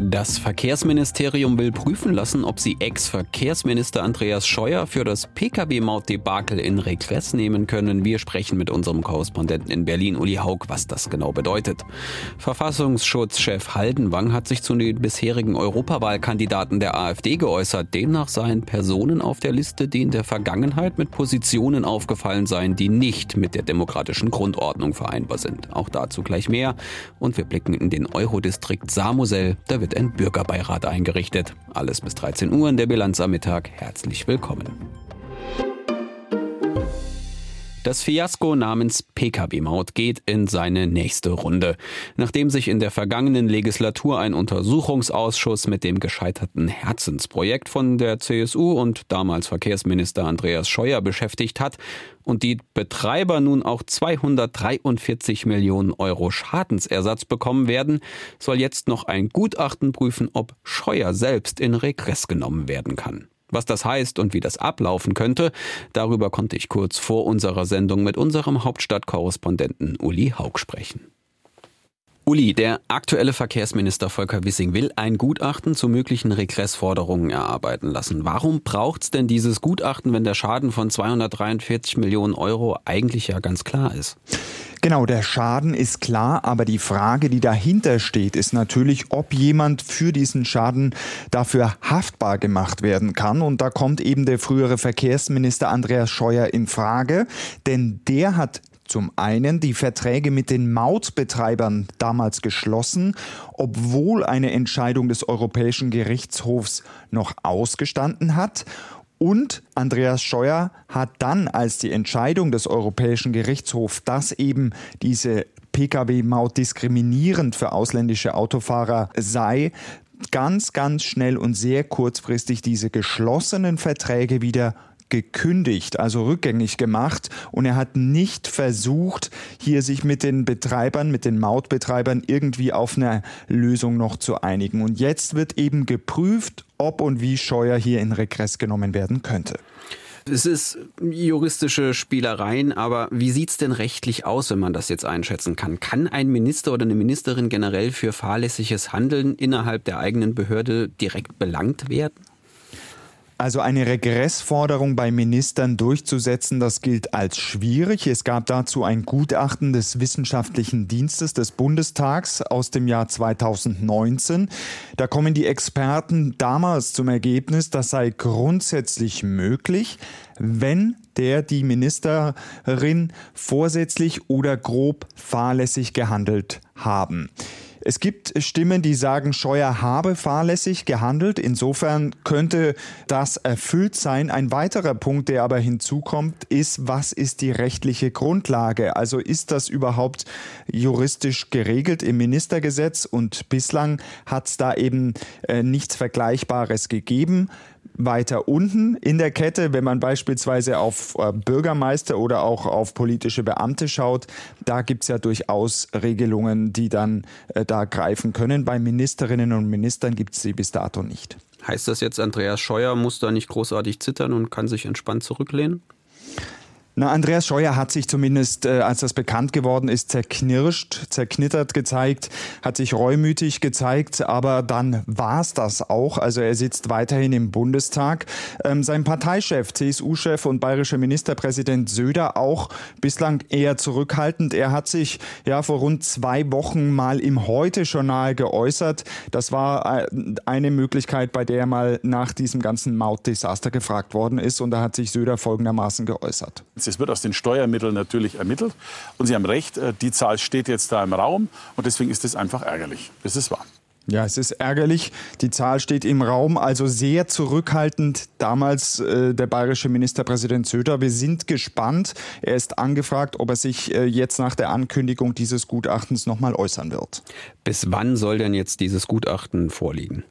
Das Verkehrsministerium will prüfen lassen, ob sie Ex-Verkehrsminister Andreas Scheuer für das Pkw-Maut-Debakel in Regress nehmen können. Wir sprechen mit unserem Korrespondenten in Berlin, Uli Haug, was das genau bedeutet. Verfassungsschutzchef Haldenwang hat sich zu den bisherigen Europawahlkandidaten der AfD geäußert. Demnach seien Personen auf der Liste, die in der Vergangenheit mit Positionen aufgefallen seien, die nicht mit der demokratischen Grundordnung vereinbar sind. Auch dazu gleich mehr. Und wir blicken in den Eurodistrikt Samosel. Da wird wird ein Bürgerbeirat eingerichtet. Alles bis 13 Uhr in der Bilanz am Mittag. Herzlich willkommen. Das Fiasko namens Pkw-Maut geht in seine nächste Runde. Nachdem sich in der vergangenen Legislatur ein Untersuchungsausschuss mit dem gescheiterten Herzensprojekt von der CSU und damals Verkehrsminister Andreas Scheuer beschäftigt hat und die Betreiber nun auch 243 Millionen Euro Schadensersatz bekommen werden, soll jetzt noch ein Gutachten prüfen, ob Scheuer selbst in Regress genommen werden kann. Was das heißt und wie das ablaufen könnte, darüber konnte ich kurz vor unserer Sendung mit unserem Hauptstadtkorrespondenten Uli Haug sprechen. Uli, der aktuelle Verkehrsminister Volker Wissing will ein Gutachten zu möglichen Regressforderungen erarbeiten lassen. Warum braucht es denn dieses Gutachten, wenn der Schaden von 243 Millionen Euro eigentlich ja ganz klar ist? Genau, der Schaden ist klar, aber die Frage, die dahinter steht, ist natürlich, ob jemand für diesen Schaden dafür haftbar gemacht werden kann. Und da kommt eben der frühere Verkehrsminister Andreas Scheuer in Frage, denn der hat zum einen die Verträge mit den Mautbetreibern damals geschlossen, obwohl eine Entscheidung des Europäischen Gerichtshofs noch ausgestanden hat. Und Andreas Scheuer hat dann, als die Entscheidung des Europäischen Gerichtshofs, dass eben diese Pkw-Maut diskriminierend für ausländische Autofahrer sei, ganz, ganz schnell und sehr kurzfristig diese geschlossenen Verträge wieder gekündigt, also rückgängig gemacht und er hat nicht versucht, hier sich mit den Betreibern, mit den Mautbetreibern irgendwie auf eine Lösung noch zu einigen. Und jetzt wird eben geprüft, ob und wie Scheuer hier in Regress genommen werden könnte. Es ist juristische Spielereien, aber wie sieht es denn rechtlich aus, wenn man das jetzt einschätzen kann? Kann ein Minister oder eine Ministerin generell für fahrlässiges Handeln innerhalb der eigenen Behörde direkt belangt werden? Also eine Regressforderung bei Ministern durchzusetzen, das gilt als schwierig. Es gab dazu ein Gutachten des Wissenschaftlichen Dienstes des Bundestags aus dem Jahr 2019. Da kommen die Experten damals zum Ergebnis, das sei grundsätzlich möglich, wenn der die Ministerin vorsätzlich oder grob fahrlässig gehandelt haben. Es gibt Stimmen, die sagen, Scheuer habe fahrlässig gehandelt. Insofern könnte das erfüllt sein. Ein weiterer Punkt, der aber hinzukommt, ist, was ist die rechtliche Grundlage? Also ist das überhaupt juristisch geregelt im Ministergesetz? Und bislang hat es da eben äh, nichts Vergleichbares gegeben weiter unten in der Kette, wenn man beispielsweise auf äh, Bürgermeister oder auch auf politische Beamte schaut, da gibt es ja durchaus Regelungen, die dann äh, da greifen können. Bei Ministerinnen und Ministern gibt es sie bis dato nicht. Heißt das jetzt, Andreas Scheuer muss da nicht großartig zittern und kann sich entspannt zurücklehnen? Na, Andreas Scheuer hat sich zumindest, äh, als das bekannt geworden ist, zerknirscht, zerknittert gezeigt, hat sich reumütig gezeigt, aber dann war es das auch. Also er sitzt weiterhin im Bundestag. Ähm, sein Parteichef, CSU-Chef und bayerischer Ministerpräsident Söder auch bislang eher zurückhaltend. Er hat sich ja vor rund zwei Wochen mal im Heute-Journal geäußert. Das war äh, eine Möglichkeit, bei der er mal nach diesem ganzen Mautdesaster gefragt worden ist. Und da hat sich Söder folgendermaßen geäußert. Es wird aus den Steuermitteln natürlich ermittelt. Und Sie haben recht, äh, die Zahl steht jetzt da im Raum. Und deswegen ist es einfach ärgerlich. Das ist wahr. Ja, es ist ärgerlich. Die Zahl steht im Raum, also sehr zurückhaltend. Damals äh, der bayerische Ministerpräsident Söder. Wir sind gespannt. Er ist angefragt, ob er sich äh, jetzt nach der Ankündigung dieses Gutachtens nochmal äußern wird. Bis wann soll denn jetzt dieses Gutachten vorliegen?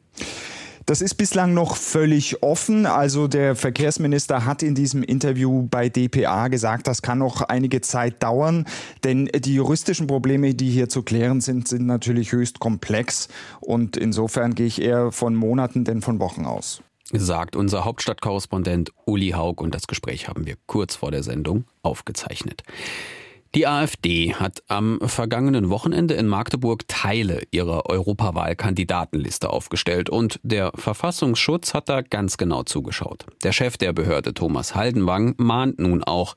Das ist bislang noch völlig offen. Also der Verkehrsminister hat in diesem Interview bei dpa gesagt, das kann noch einige Zeit dauern, denn die juristischen Probleme, die hier zu klären sind, sind natürlich höchst komplex und insofern gehe ich eher von Monaten denn von Wochen aus. Sagt unser Hauptstadtkorrespondent Uli Haug und das Gespräch haben wir kurz vor der Sendung aufgezeichnet. Die AfD hat am vergangenen Wochenende in Magdeburg Teile ihrer Europawahlkandidatenliste aufgestellt und der Verfassungsschutz hat da ganz genau zugeschaut. Der Chef der Behörde Thomas Haldenwang mahnt nun auch,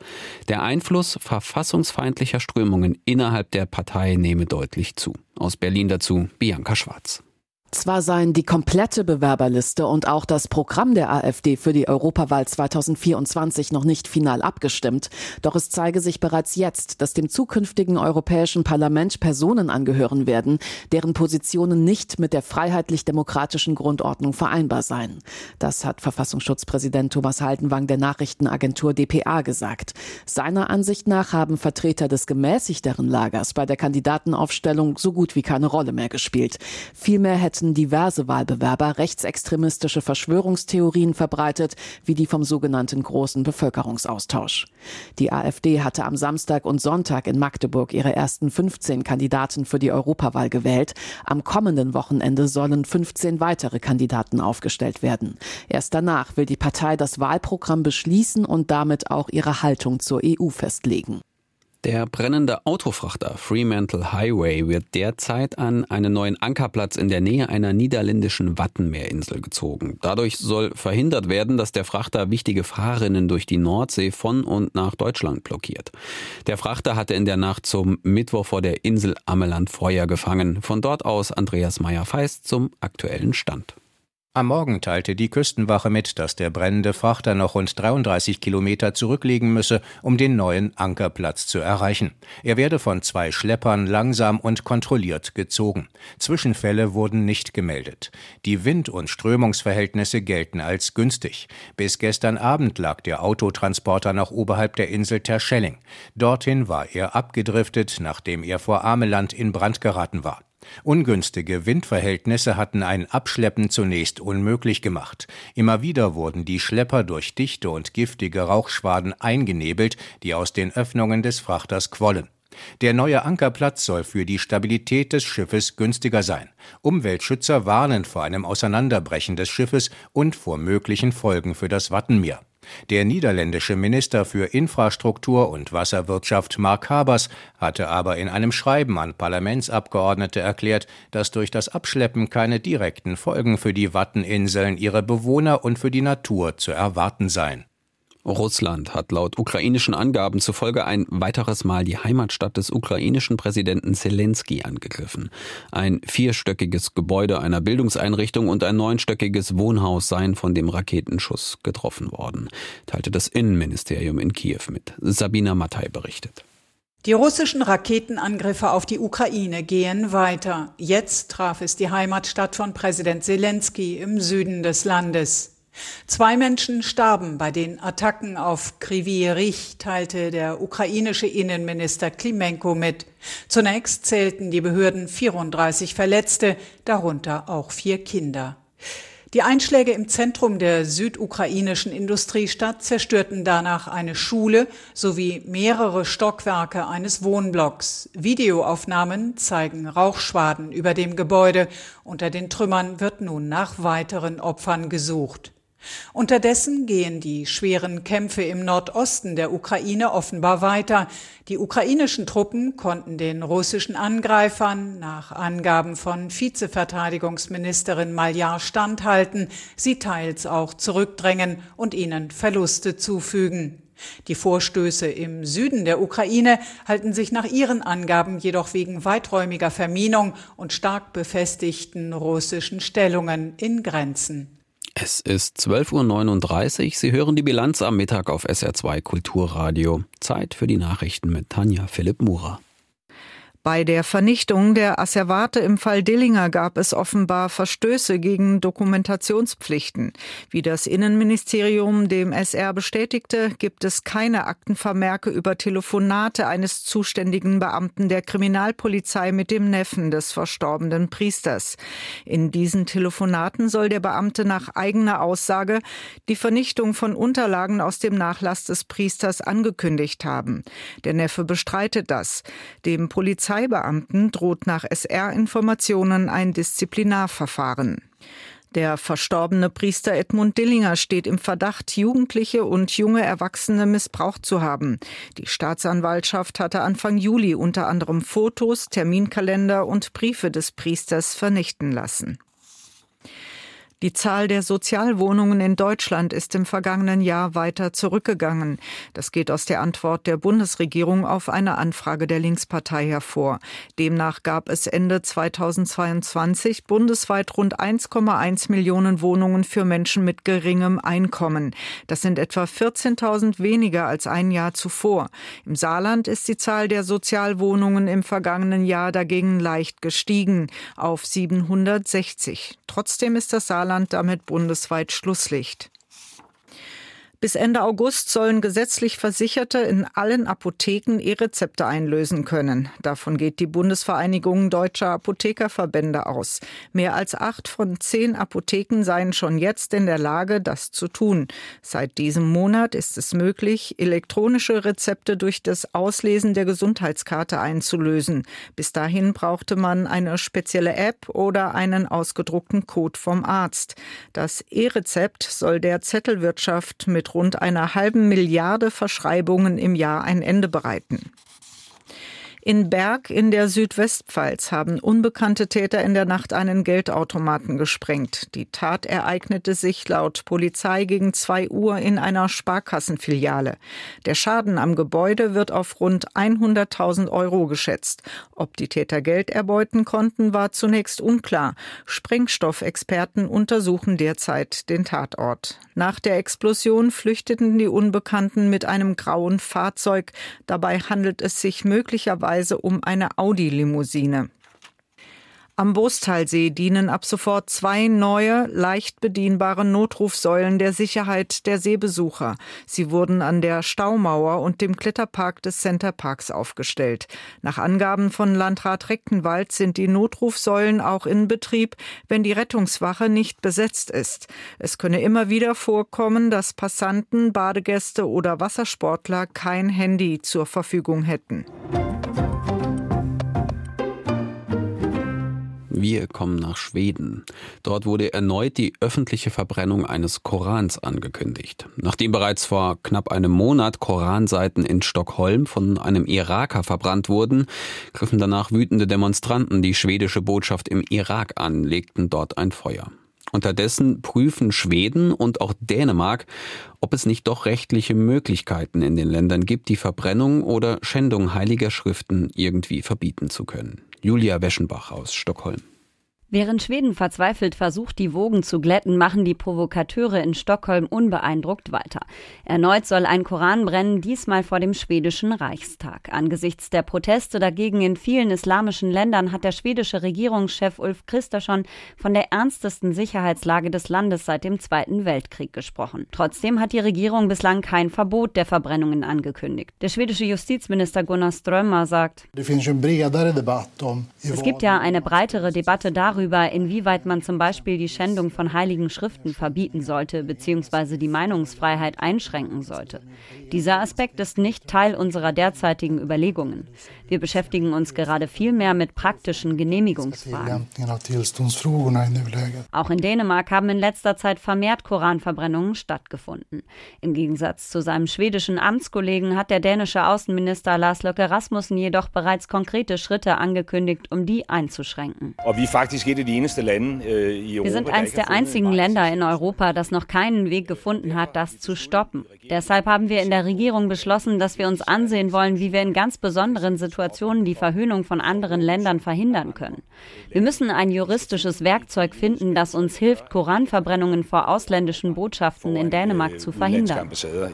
der Einfluss verfassungsfeindlicher Strömungen innerhalb der Partei nehme deutlich zu. Aus Berlin dazu Bianca Schwarz. Zwar seien die komplette Bewerberliste und auch das Programm der AfD für die Europawahl 2024 noch nicht final abgestimmt, doch es zeige sich bereits jetzt, dass dem zukünftigen Europäischen Parlament Personen angehören werden, deren Positionen nicht mit der freiheitlich-demokratischen Grundordnung vereinbar seien. Das hat Verfassungsschutzpräsident Thomas Haldenwang der Nachrichtenagentur dpa gesagt. Seiner Ansicht nach haben Vertreter des gemäßigteren Lagers bei der Kandidatenaufstellung so gut wie keine Rolle mehr gespielt. Vielmehr hätte hatten diverse Wahlbewerber rechtsextremistische Verschwörungstheorien verbreitet, wie die vom sogenannten großen Bevölkerungsaustausch. Die AfD hatte am Samstag und Sonntag in Magdeburg ihre ersten 15 Kandidaten für die Europawahl gewählt. Am kommenden Wochenende sollen 15 weitere Kandidaten aufgestellt werden. Erst danach will die Partei das Wahlprogramm beschließen und damit auch ihre Haltung zur EU festlegen. Der brennende Autofrachter Fremantle Highway wird derzeit an einen neuen Ankerplatz in der Nähe einer niederländischen Wattenmeerinsel gezogen. Dadurch soll verhindert werden, dass der Frachter wichtige Fahrerinnen durch die Nordsee von und nach Deutschland blockiert. Der Frachter hatte in der Nacht zum Mittwoch vor der Insel Ammeland Feuer gefangen. Von dort aus Andreas Meyer-Feist zum aktuellen Stand. Am Morgen teilte die Küstenwache mit, dass der brennende Frachter noch rund 33 Kilometer zurücklegen müsse, um den neuen Ankerplatz zu erreichen. Er werde von zwei Schleppern langsam und kontrolliert gezogen. Zwischenfälle wurden nicht gemeldet. Die Wind- und Strömungsverhältnisse gelten als günstig. Bis gestern Abend lag der Autotransporter noch oberhalb der Insel Terschelling. Dorthin war er abgedriftet, nachdem er vor Ameland in Brand geraten war. Ungünstige Windverhältnisse hatten ein Abschleppen zunächst unmöglich gemacht. Immer wieder wurden die Schlepper durch dichte und giftige Rauchschwaden eingenebelt, die aus den Öffnungen des Frachters quollen. Der neue Ankerplatz soll für die Stabilität des Schiffes günstiger sein. Umweltschützer warnen vor einem Auseinanderbrechen des Schiffes und vor möglichen Folgen für das Wattenmeer. Der niederländische Minister für Infrastruktur und Wasserwirtschaft Mark Habers hatte aber in einem Schreiben an Parlamentsabgeordnete erklärt, dass durch das Abschleppen keine direkten Folgen für die Watteninseln, ihre Bewohner und für die Natur zu erwarten seien. Russland hat laut ukrainischen Angaben zufolge ein weiteres Mal die Heimatstadt des ukrainischen Präsidenten Zelensky angegriffen. Ein vierstöckiges Gebäude einer Bildungseinrichtung und ein neunstöckiges Wohnhaus seien von dem Raketenschuss getroffen worden, teilte das Innenministerium in Kiew mit. Sabina Mattei berichtet. Die russischen Raketenangriffe auf die Ukraine gehen weiter. Jetzt traf es die Heimatstadt von Präsident Zelensky im Süden des Landes. Zwei Menschen starben bei den Attacken auf Kryvyi Rih, teilte der ukrainische Innenminister Klimenko mit. Zunächst zählten die Behörden 34 Verletzte, darunter auch vier Kinder. Die Einschläge im Zentrum der südukrainischen Industriestadt zerstörten danach eine Schule sowie mehrere Stockwerke eines Wohnblocks. Videoaufnahmen zeigen Rauchschwaden über dem Gebäude. Unter den Trümmern wird nun nach weiteren Opfern gesucht. Unterdessen gehen die schweren Kämpfe im Nordosten der Ukraine offenbar weiter. Die ukrainischen Truppen konnten den russischen Angreifern nach Angaben von Vizeverteidigungsministerin Maljar standhalten, sie teils auch zurückdrängen und ihnen Verluste zufügen. Die Vorstöße im Süden der Ukraine halten sich nach ihren Angaben jedoch wegen weiträumiger Verminung und stark befestigten russischen Stellungen in Grenzen. Es ist 12.39 Uhr. Sie hören die Bilanz am Mittag auf SR2 Kulturradio. Zeit für die Nachrichten mit Tanja Philipp Murer. Bei der Vernichtung der Asservate im Fall Dillinger gab es offenbar Verstöße gegen Dokumentationspflichten. Wie das Innenministerium dem SR bestätigte, gibt es keine Aktenvermerke über Telefonate eines zuständigen Beamten der Kriminalpolizei mit dem Neffen des verstorbenen Priesters. In diesen Telefonaten soll der Beamte nach eigener Aussage die Vernichtung von Unterlagen aus dem Nachlass des Priesters angekündigt haben. Der Neffe bestreitet das. Dem Polizei Polizeibeamten droht nach SR-Informationen ein Disziplinarverfahren. Der verstorbene Priester Edmund Dillinger steht im Verdacht, Jugendliche und junge Erwachsene missbraucht zu haben. Die Staatsanwaltschaft hatte Anfang Juli unter anderem Fotos, Terminkalender und Briefe des Priesters vernichten lassen. Die Zahl der Sozialwohnungen in Deutschland ist im vergangenen Jahr weiter zurückgegangen. Das geht aus der Antwort der Bundesregierung auf eine Anfrage der Linkspartei hervor. Demnach gab es Ende 2022 bundesweit rund 1,1 Millionen Wohnungen für Menschen mit geringem Einkommen. Das sind etwa 14.000 weniger als ein Jahr zuvor. Im Saarland ist die Zahl der Sozialwohnungen im vergangenen Jahr dagegen leicht gestiegen auf 760. Trotzdem ist das Saarland Saarland damit bundesweit Schlusslicht. Bis Ende August sollen gesetzlich Versicherte in allen Apotheken E-Rezepte einlösen können. Davon geht die Bundesvereinigung Deutscher Apothekerverbände aus. Mehr als acht von zehn Apotheken seien schon jetzt in der Lage, das zu tun. Seit diesem Monat ist es möglich, elektronische Rezepte durch das Auslesen der Gesundheitskarte einzulösen. Bis dahin brauchte man eine spezielle App oder einen ausgedruckten Code vom Arzt. Das E-Rezept soll der Zettelwirtschaft mit rund einer halben Milliarde Verschreibungen im Jahr ein Ende bereiten. In Berg in der Südwestpfalz haben unbekannte Täter in der Nacht einen Geldautomaten gesprengt. Die Tat ereignete sich laut Polizei gegen zwei Uhr in einer Sparkassenfiliale. Der Schaden am Gebäude wird auf rund 100.000 Euro geschätzt. Ob die Täter Geld erbeuten konnten, war zunächst unklar. Sprengstoffexperten untersuchen derzeit den Tatort. Nach der Explosion flüchteten die Unbekannten mit einem grauen Fahrzeug. Dabei handelt es sich möglicherweise Weise um eine Audi-Limousine. Am Bostalsee dienen ab sofort zwei neue, leicht bedienbare Notrufsäulen der Sicherheit der Seebesucher. Sie wurden an der Staumauer und dem Kletterpark des Centerparks aufgestellt. Nach Angaben von Landrat Rechtenwald sind die Notrufsäulen auch in Betrieb, wenn die Rettungswache nicht besetzt ist. Es könne immer wieder vorkommen, dass Passanten, Badegäste oder Wassersportler kein Handy zur Verfügung hätten. Wir kommen nach Schweden. Dort wurde erneut die öffentliche Verbrennung eines Korans angekündigt. Nachdem bereits vor knapp einem Monat Koranseiten in Stockholm von einem Iraker verbrannt wurden, griffen danach wütende Demonstranten die schwedische Botschaft im Irak an, legten dort ein Feuer. Unterdessen prüfen Schweden und auch Dänemark, ob es nicht doch rechtliche Möglichkeiten in den Ländern gibt, die Verbrennung oder Schändung heiliger Schriften irgendwie verbieten zu können. Julia Weschenbach aus Stockholm. Während Schweden verzweifelt versucht, die Wogen zu glätten, machen die Provokateure in Stockholm unbeeindruckt weiter. Erneut soll ein Koran brennen, diesmal vor dem schwedischen Reichstag. Angesichts der Proteste dagegen in vielen islamischen Ländern hat der schwedische Regierungschef Ulf Kristersson von der ernstesten Sicherheitslage des Landes seit dem Zweiten Weltkrieg gesprochen. Trotzdem hat die Regierung bislang kein Verbot der Verbrennungen angekündigt. Der schwedische Justizminister Gunnar Strömmer sagt, es gibt ja eine breitere Debatte darüber, darüber, inwieweit man zum Beispiel die Schändung von heiligen Schriften verbieten sollte bzw. die Meinungsfreiheit einschränken sollte. Dieser Aspekt ist nicht Teil unserer derzeitigen Überlegungen. Wir beschäftigen uns gerade viel mehr mit praktischen Genehmigungsfragen. Auch in Dänemark haben in letzter Zeit vermehrt Koranverbrennungen stattgefunden. Im Gegensatz zu seinem schwedischen Amtskollegen hat der dänische Außenminister Lars Løkke Rasmussen jedoch bereits konkrete Schritte angekündigt, um die einzuschränken. Øh, Wir sind eines der einzigen Länder in Europa, das noch keinen Weg gefunden hat, das zu stoppen. Deshalb haben wir in der Regierung beschlossen, dass wir uns ansehen wollen, wie wir in ganz besonderen Situationen die Verhöhnung von anderen Ländern verhindern können. Wir müssen ein juristisches Werkzeug finden, das uns hilft, Koranverbrennungen vor ausländischen Botschaften in Dänemark zu verhindern. Øh,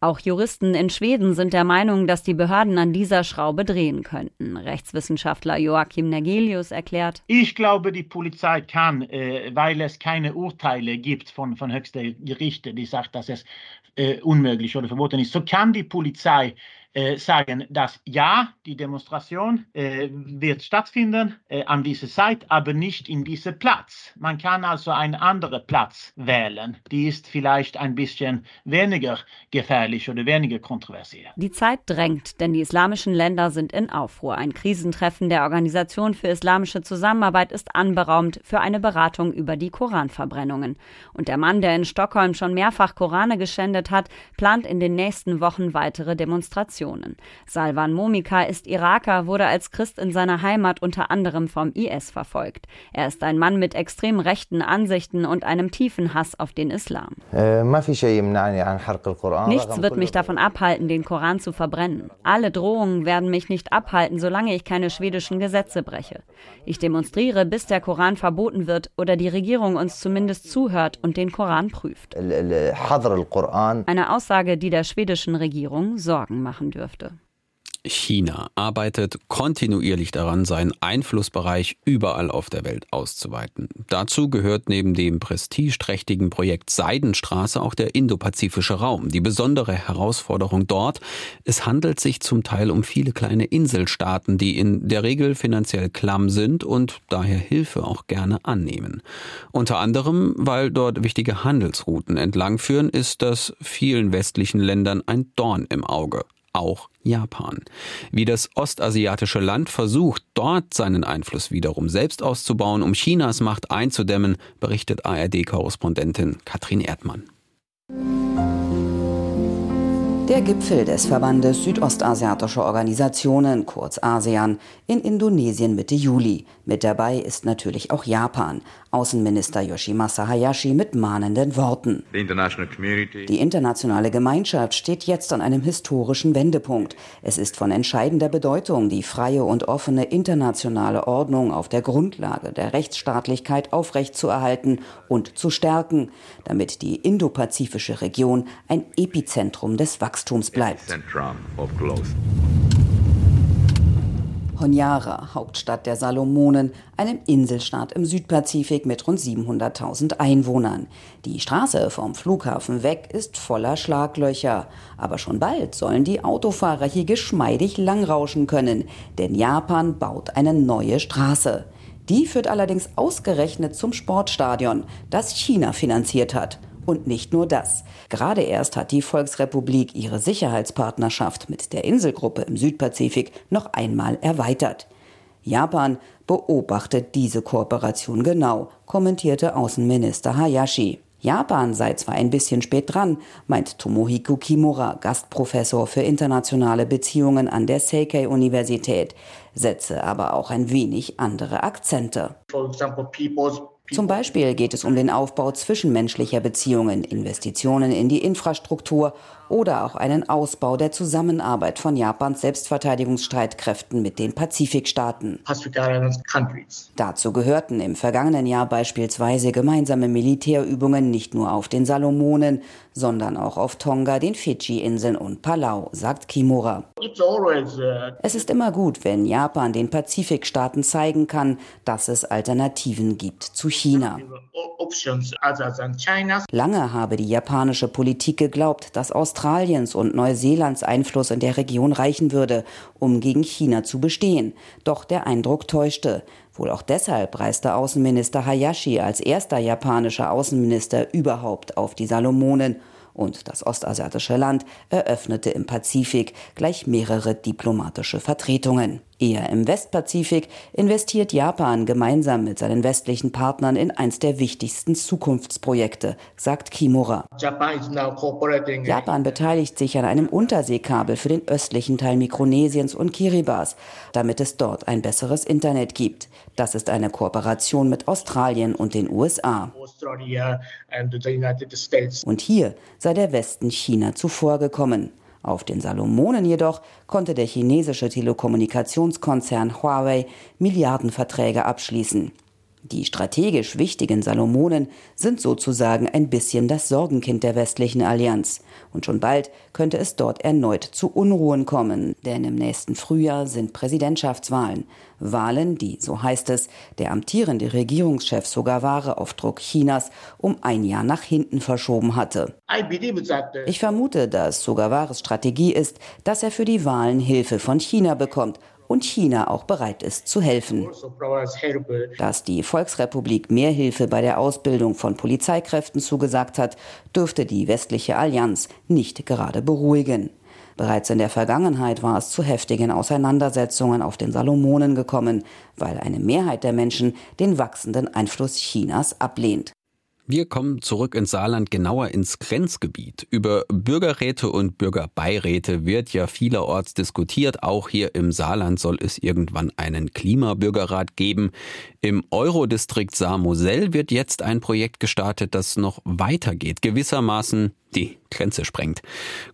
Auch Juristen in Schweden sind der Meinung, dass die Behörden an dieser Schraube drehen könnten. Rechtswissenschaftler Joachim Nergelius erklärt. Ich glaube, die Polizei kann, äh, weil es keine Urteile gibt von, von höchsten Gerichten, die sagt, dass es äh, unmöglich oder verboten ist, so kann die Polizei äh, sagen, dass ja, die Demonstration äh, wird stattfinden äh, an dieser Zeit, aber nicht in diesem Platz. Man kann also einen anderen Platz wählen. Die ist vielleicht ein bisschen weniger gefährlich oder weniger kontroversiell. Die Zeit drängt, denn die islamischen Länder sind in Aufruhr. Ein Krisentreffen der Organisation für islamische Zusammenarbeit ist anberaumt für eine Beratung über die Koranverbrennungen. Und der Mann, der in Stockholm schon mehrfach Korane geschändet hat, plant in den nächsten Wochen weitere Demonstrationen. Salvan Momika ist Iraker, wurde als Christ in seiner Heimat unter anderem vom IS verfolgt. Er ist ein Mann mit extrem rechten Ansichten und einem tiefen Hass auf den Islam. Äh, Nichts wird mich davon abhalten, den Koran zu verbrennen. Alle Drohungen werden mich nicht abhalten, solange ich keine schwedischen Gesetze breche. Ich demonstriere, bis der Koran verboten wird oder die Regierung uns zumindest zuhört und den Koran prüft. Eine Aussage, die der schwedischen Regierung Sorgen machen dürfte. China arbeitet kontinuierlich daran, seinen Einflussbereich überall auf der Welt auszuweiten. Dazu gehört neben dem prestigeträchtigen Projekt Seidenstraße auch der indopazifische Raum. Die besondere Herausforderung dort, es handelt sich zum Teil um viele kleine Inselstaaten, die in der Regel finanziell klamm sind und daher Hilfe auch gerne annehmen. Unter anderem, weil dort wichtige Handelsrouten entlangführen, ist das vielen westlichen Ländern ein Dorn im Auge auch Japan. Wie das ostasiatische Land versucht, dort seinen Einfluss wiederum selbst auszubauen, um Chinas Macht einzudämmen, berichtet ARD-Korrespondentin Katrin Erdmann. Der Gipfel des Verbandes Südostasiatischer Organisationen, kurz ASEAN, in Indonesien Mitte Juli. Mit dabei ist natürlich auch Japan. Außenminister Yoshimasa Hayashi mit mahnenden Worten. Die internationale Gemeinschaft steht jetzt an einem historischen Wendepunkt. Es ist von entscheidender Bedeutung, die freie und offene internationale Ordnung auf der Grundlage der Rechtsstaatlichkeit aufrechtzuerhalten und zu stärken, damit die indopazifische Region ein Epizentrum des Wachstums bleibt. Honiara, Hauptstadt der Salomonen, einem Inselstaat im Südpazifik mit rund 700.000 Einwohnern. Die Straße vom Flughafen weg ist voller Schlaglöcher. Aber schon bald sollen die Autofahrer hier geschmeidig langrauschen können, denn Japan baut eine neue Straße. Die führt allerdings ausgerechnet zum Sportstadion, das China finanziert hat. Und nicht nur das. Gerade erst hat die Volksrepublik ihre Sicherheitspartnerschaft mit der Inselgruppe im Südpazifik noch einmal erweitert. Japan beobachtet diese Kooperation genau, kommentierte Außenminister Hayashi. Japan sei zwar ein bisschen spät dran, meint Tomohiko Kimura, Gastprofessor für internationale Beziehungen an der Seikei-Universität, setze aber auch ein wenig andere Akzente. Zum Beispiel geht es um den Aufbau zwischenmenschlicher Beziehungen, Investitionen in die Infrastruktur oder auch einen Ausbau der Zusammenarbeit von Japans Selbstverteidigungsstreitkräften mit den Pazifikstaaten. Dazu gehörten im vergangenen Jahr beispielsweise gemeinsame Militärübungen nicht nur auf den Salomonen, sondern auch auf Tonga, den Fidschi-Inseln und Palau, sagt Kimura. Es ist immer gut, wenn Japan den Pazifikstaaten zeigen kann, dass es Alternativen gibt zu China. Lange habe die japanische Politik geglaubt, dass Australiens und Neuseelands Einfluss in der Region reichen würde, um gegen China zu bestehen. Doch der Eindruck täuschte. Wohl auch deshalb reiste Außenminister Hayashi als erster japanischer Außenminister überhaupt auf die Salomonen und das ostasiatische Land eröffnete im Pazifik gleich mehrere diplomatische Vertretungen. Eher im Westpazifik investiert Japan gemeinsam mit seinen westlichen Partnern in eins der wichtigsten Zukunftsprojekte, sagt Kimura. Japan beteiligt sich an einem Unterseekabel für den östlichen Teil Mikronesiens und Kiribati, damit es dort ein besseres Internet gibt. Das ist eine Kooperation mit Australien und den USA. Und hier sei der Westen China zuvorgekommen. Auf den Salomonen jedoch konnte der chinesische Telekommunikationskonzern Huawei Milliardenverträge abschließen. Die strategisch wichtigen Salomonen sind sozusagen ein bisschen das Sorgenkind der westlichen Allianz. Und schon bald könnte es dort erneut zu Unruhen kommen, denn im nächsten Frühjahr sind Präsidentschaftswahlen. Wahlen, die, so heißt es, der amtierende Regierungschef Sogaware auf Druck Chinas um ein Jahr nach hinten verschoben hatte. Ich vermute, dass Sogawares Strategie ist, dass er für die Wahlen Hilfe von China bekommt und China auch bereit ist zu helfen. Dass die Volksrepublik mehr Hilfe bei der Ausbildung von Polizeikräften zugesagt hat, dürfte die westliche Allianz nicht gerade beruhigen. Bereits in der Vergangenheit war es zu heftigen Auseinandersetzungen auf den Salomonen gekommen, weil eine Mehrheit der Menschen den wachsenden Einfluss Chinas ablehnt. Wir kommen zurück ins Saarland, genauer ins Grenzgebiet. Über Bürgerräte und Bürgerbeiräte wird ja vielerorts diskutiert. Auch hier im Saarland soll es irgendwann einen Klimabürgerrat geben. Im Eurodistrikt Saar-Moselle wird jetzt ein Projekt gestartet, das noch weitergeht, gewissermaßen die Grenze sprengt.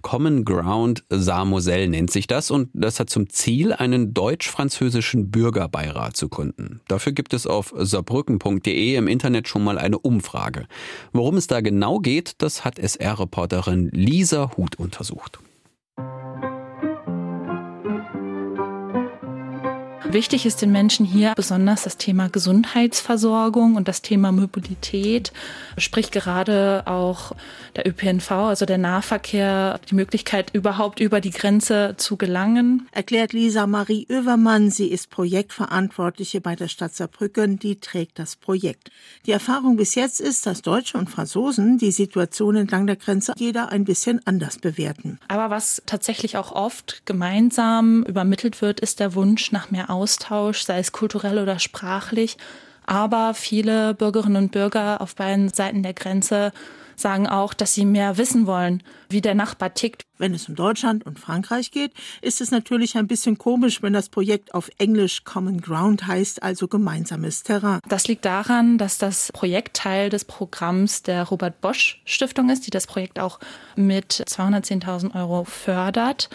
Common Ground Saar-Moselle nennt sich das und das hat zum Ziel, einen deutsch-französischen Bürgerbeirat zu gründen. Dafür gibt es auf saarbrücken.de im Internet schon mal eine Umfrage. Worum es da genau geht, das hat SR-Reporterin Lisa Huth untersucht. Wichtig ist den Menschen hier besonders das Thema Gesundheitsversorgung und das Thema Mobilität, sprich gerade auch der ÖPNV, also der Nahverkehr, die Möglichkeit überhaupt über die Grenze zu gelangen. Erklärt Lisa Marie Oevermann, sie ist Projektverantwortliche bei der Stadt Saarbrücken, die trägt das Projekt. Die Erfahrung bis jetzt ist, dass Deutsche und Franzosen die Situation entlang der Grenze jeder ein bisschen anders bewerten. Aber was tatsächlich auch oft gemeinsam übermittelt wird, ist der Wunsch nach mehr Austausch, sei es kulturell oder sprachlich. Aber viele Bürgerinnen und Bürger auf beiden Seiten der Grenze sagen auch, dass sie mehr wissen wollen, wie der Nachbar tickt. Wenn es um Deutschland und Frankreich geht, ist es natürlich ein bisschen komisch, wenn das Projekt auf Englisch Common Ground heißt, also gemeinsames Terrain. Das liegt daran, dass das Projekt Teil des Programms der Robert Bosch Stiftung ist, die das Projekt auch mit 210.000 Euro fördert.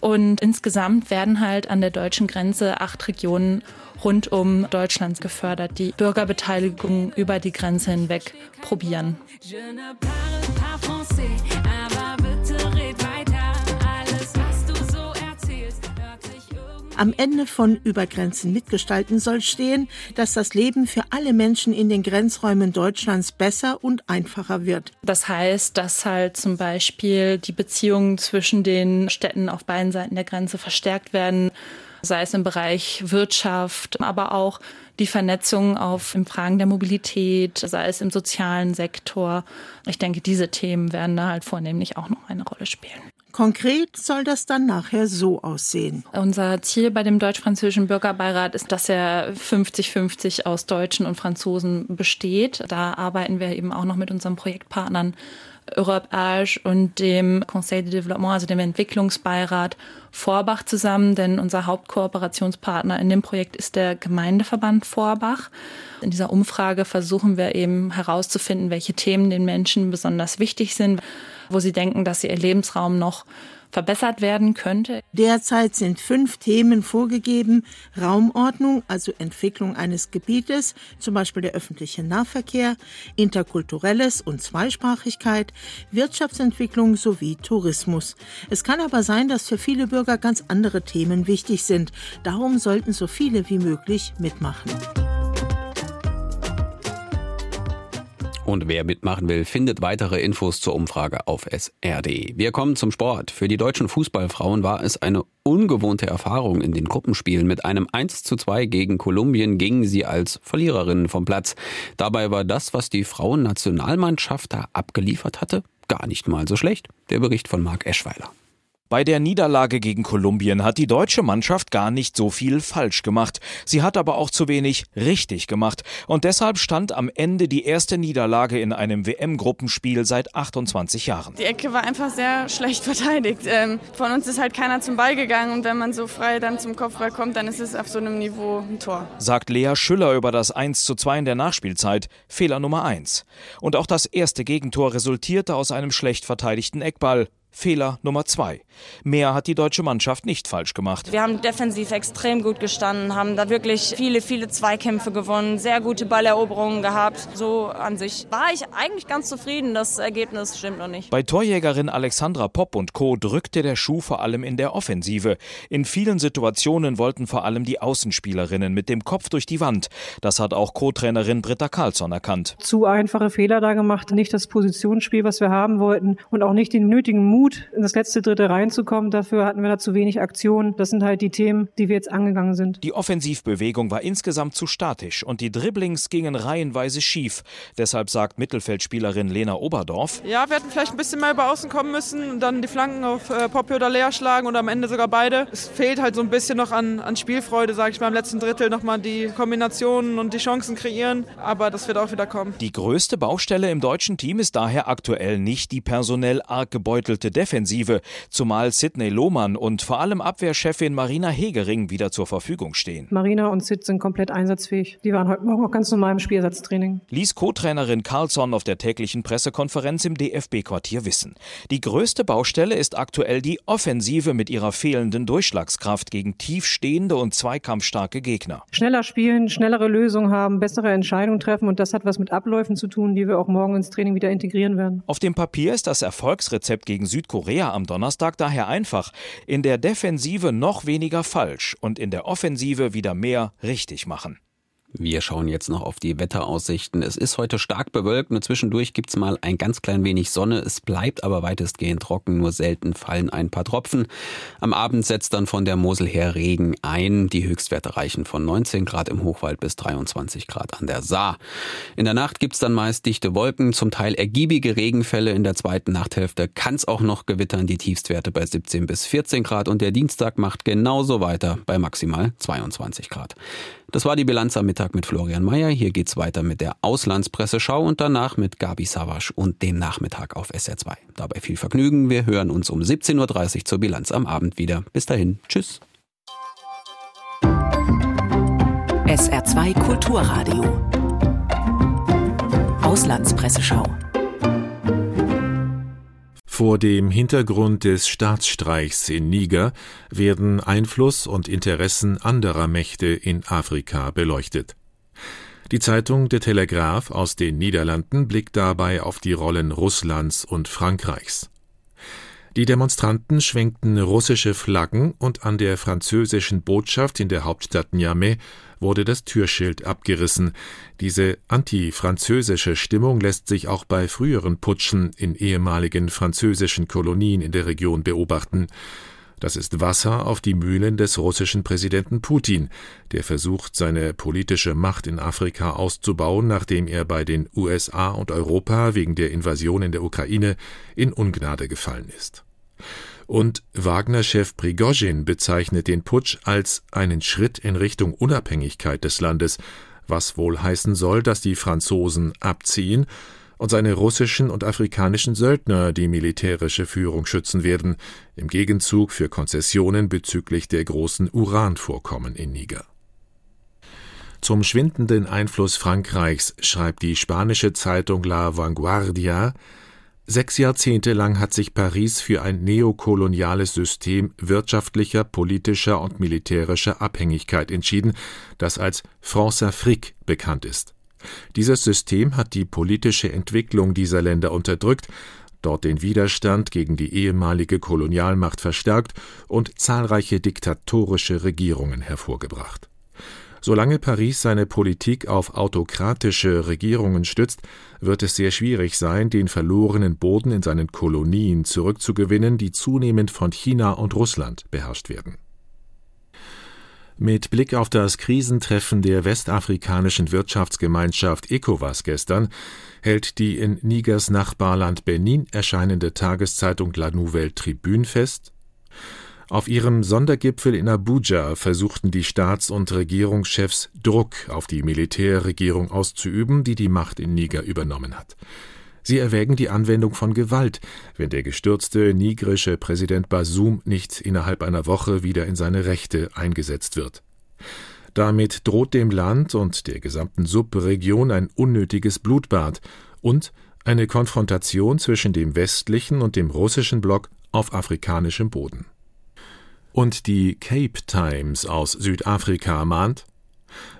Und insgesamt werden halt an der deutschen Grenze acht Regionen rund um Deutschland gefördert, die Bürgerbeteiligung über die Grenze hinweg probieren. Am Ende von Übergrenzen mitgestalten soll stehen, dass das Leben für alle Menschen in den Grenzräumen Deutschlands besser und einfacher wird. Das heißt, dass halt zum Beispiel die Beziehungen zwischen den Städten auf beiden Seiten der Grenze verstärkt werden, sei es im Bereich Wirtschaft, aber auch die Vernetzung auf in Fragen der Mobilität, sei es im sozialen Sektor. Ich denke, diese Themen werden da halt vornehmlich auch noch eine Rolle spielen. Konkret soll das dann nachher so aussehen. Unser Ziel bei dem deutsch-französischen Bürgerbeirat ist, dass er 50-50 aus Deutschen und Franzosen besteht. Da arbeiten wir eben auch noch mit unseren Projektpartnern Europe Age und dem Conseil de Développement, also dem Entwicklungsbeirat Vorbach zusammen, denn unser Hauptkooperationspartner in dem Projekt ist der Gemeindeverband Vorbach. In dieser Umfrage versuchen wir eben herauszufinden, welche Themen den Menschen besonders wichtig sind, wo sie denken, dass sie ihr Lebensraum noch verbessert werden könnte. Derzeit sind fünf Themen vorgegeben. Raumordnung, also Entwicklung eines Gebietes, zum Beispiel der öffentliche Nahverkehr, Interkulturelles und Zweisprachigkeit, Wirtschaftsentwicklung sowie Tourismus. Es kann aber sein, dass für viele Bürger ganz andere Themen wichtig sind. Darum sollten so viele wie möglich mitmachen. Und wer mitmachen will, findet weitere Infos zur Umfrage auf srd. Wir kommen zum Sport. Für die deutschen Fußballfrauen war es eine ungewohnte Erfahrung in den Gruppenspielen. Mit einem 1 zu 2 gegen Kolumbien gingen sie als Verliererinnen vom Platz. Dabei war das, was die Frauennationalmannschaft da abgeliefert hatte, gar nicht mal so schlecht. Der Bericht von Marc Eschweiler. Bei der Niederlage gegen Kolumbien hat die deutsche Mannschaft gar nicht so viel falsch gemacht. Sie hat aber auch zu wenig richtig gemacht. Und deshalb stand am Ende die erste Niederlage in einem WM-Gruppenspiel seit 28 Jahren. Die Ecke war einfach sehr schlecht verteidigt. Ähm, von uns ist halt keiner zum Ball gegangen und wenn man so frei dann zum Kopfball kommt, dann ist es auf so einem Niveau ein Tor. Sagt Lea Schüller über das 1 zu 2 in der Nachspielzeit. Fehler Nummer 1. Und auch das erste Gegentor resultierte aus einem schlecht verteidigten Eckball. Fehler Nummer zwei. Mehr hat die deutsche Mannschaft nicht falsch gemacht. Wir haben defensiv extrem gut gestanden, haben da wirklich viele, viele Zweikämpfe gewonnen, sehr gute Balleroberungen gehabt. So an sich war ich eigentlich ganz zufrieden. Das Ergebnis stimmt noch nicht. Bei Torjägerin Alexandra Popp und Co. drückte der Schuh vor allem in der Offensive. In vielen Situationen wollten vor allem die Außenspielerinnen mit dem Kopf durch die Wand. Das hat auch Co-Trainerin Britta Karlsson erkannt. Zu einfache Fehler da gemacht, nicht das Positionsspiel, was wir haben wollten und auch nicht den nötigen Mut Mut, in das letzte Drittel reinzukommen. Dafür hatten wir da zu wenig Aktionen. Das sind halt die Themen, die wir jetzt angegangen sind. Die Offensivbewegung war insgesamt zu statisch und die Dribblings gingen reihenweise schief. Deshalb sagt Mittelfeldspielerin Lena Oberdorf. Ja, wir hätten vielleicht ein bisschen mehr über außen kommen müssen und dann die Flanken auf äh, Poppy oder Lea schlagen und am Ende sogar beide. Es fehlt halt so ein bisschen noch an, an Spielfreude, sage ich mal, im letzten Drittel nochmal die Kombinationen und die Chancen kreieren. Aber das wird auch wieder kommen. Die größte Baustelle im deutschen Team ist daher aktuell nicht die personell arg gebeutelte Defensive, zumal Sidney Lohmann und vor allem Abwehrchefin Marina Hegering wieder zur Verfügung stehen. Marina und Sid sind komplett einsatzfähig. Die waren heute Morgen auch ganz normal im Spielsatztraining. Ließ Co-Trainerin Carlsson auf der täglichen Pressekonferenz im DFB-Quartier wissen. Die größte Baustelle ist aktuell die Offensive mit ihrer fehlenden Durchschlagskraft gegen tiefstehende und zweikampfstarke Gegner. Schneller spielen, schnellere Lösungen haben, bessere Entscheidungen treffen und das hat was mit Abläufen zu tun, die wir auch morgen ins Training wieder integrieren werden. Auf dem Papier ist das Erfolgsrezept gegen Südkorea am Donnerstag daher einfach. In der Defensive noch weniger falsch und in der Offensive wieder mehr richtig machen. Wir schauen jetzt noch auf die Wetteraussichten. Es ist heute stark bewölkt, nur zwischendurch gibt's mal ein ganz klein wenig Sonne. Es bleibt aber weitestgehend trocken, nur selten fallen ein paar Tropfen. Am Abend setzt dann von der Mosel her Regen ein. Die Höchstwerte reichen von 19 Grad im Hochwald bis 23 Grad an der Saar. In der Nacht gibt's dann meist dichte Wolken, zum Teil ergiebige Regenfälle. In der zweiten Nachthälfte kann's auch noch gewittern, die Tiefstwerte bei 17 bis 14 Grad und der Dienstag macht genauso weiter bei maximal 22 Grad. Das war die Bilanz am Mittag mit Florian Mayer. Hier geht's weiter mit der Auslandspresseschau und danach mit Gabi Savasch und dem Nachmittag auf SR2. Dabei viel Vergnügen. Wir hören uns um 17.30 Uhr zur Bilanz am Abend wieder. Bis dahin. Tschüss. SR2 Kulturradio. Auslandspresseschau. Vor dem Hintergrund des Staatsstreichs in Niger werden Einfluss und Interessen anderer Mächte in Afrika beleuchtet. Die Zeitung De Telegraph aus den Niederlanden blickt dabei auf die Rollen Russlands und Frankreichs. Die Demonstranten schwenkten russische Flaggen und an der französischen Botschaft in der Hauptstadt Niamey wurde das Türschild abgerissen. Diese antifranzösische Stimmung lässt sich auch bei früheren Putschen in ehemaligen französischen Kolonien in der Region beobachten. Das ist Wasser auf die Mühlen des russischen Präsidenten Putin, der versucht, seine politische Macht in Afrika auszubauen, nachdem er bei den USA und Europa wegen der Invasion in der Ukraine in Ungnade gefallen ist. Und Wagner-Chef Prigozhin bezeichnet den Putsch als einen Schritt in Richtung Unabhängigkeit des Landes, was wohl heißen soll, dass die Franzosen abziehen und seine russischen und afrikanischen Söldner die militärische Führung schützen werden, im Gegenzug für Konzessionen bezüglich der großen Uranvorkommen in Niger. Zum schwindenden Einfluss Frankreichs schreibt die spanische Zeitung La Vanguardia, Sechs Jahrzehnte lang hat sich Paris für ein neokoloniales System wirtschaftlicher, politischer und militärischer Abhängigkeit entschieden, das als France-Afrique bekannt ist. Dieses System hat die politische Entwicklung dieser Länder unterdrückt, dort den Widerstand gegen die ehemalige Kolonialmacht verstärkt und zahlreiche diktatorische Regierungen hervorgebracht. Solange Paris seine Politik auf autokratische Regierungen stützt, wird es sehr schwierig sein, den verlorenen Boden in seinen Kolonien zurückzugewinnen, die zunehmend von China und Russland beherrscht werden. Mit Blick auf das Krisentreffen der westafrikanischen Wirtschaftsgemeinschaft ECOWAS gestern hält die in Nigers Nachbarland Benin erscheinende Tageszeitung La Nouvelle Tribune fest, auf ihrem Sondergipfel in Abuja versuchten die Staats- und Regierungschefs Druck auf die Militärregierung auszuüben, die die Macht in Niger übernommen hat. Sie erwägen die Anwendung von Gewalt, wenn der gestürzte nigrische Präsident Basum nicht innerhalb einer Woche wieder in seine Rechte eingesetzt wird. Damit droht dem Land und der gesamten Subregion ein unnötiges Blutbad und eine Konfrontation zwischen dem westlichen und dem russischen Block auf afrikanischem Boden. Und die Cape Times aus Südafrika mahnt,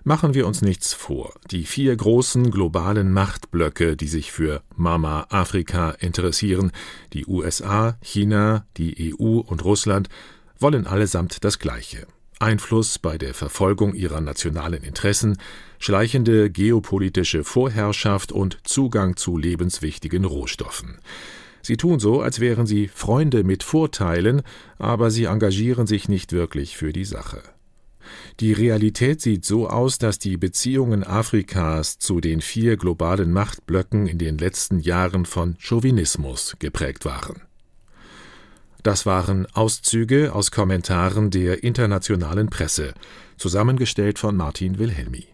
Machen wir uns nichts vor, die vier großen globalen Machtblöcke, die sich für Mama Afrika interessieren, die USA, China, die EU und Russland, wollen allesamt das Gleiche. Einfluss bei der Verfolgung ihrer nationalen Interessen, schleichende geopolitische Vorherrschaft und Zugang zu lebenswichtigen Rohstoffen. Sie tun so, als wären sie Freunde mit Vorteilen, aber sie engagieren sich nicht wirklich für die Sache. Die Realität sieht so aus, dass die Beziehungen Afrikas zu den vier globalen Machtblöcken in den letzten Jahren von Chauvinismus geprägt waren. Das waren Auszüge aus Kommentaren der internationalen Presse, zusammengestellt von Martin Wilhelmi.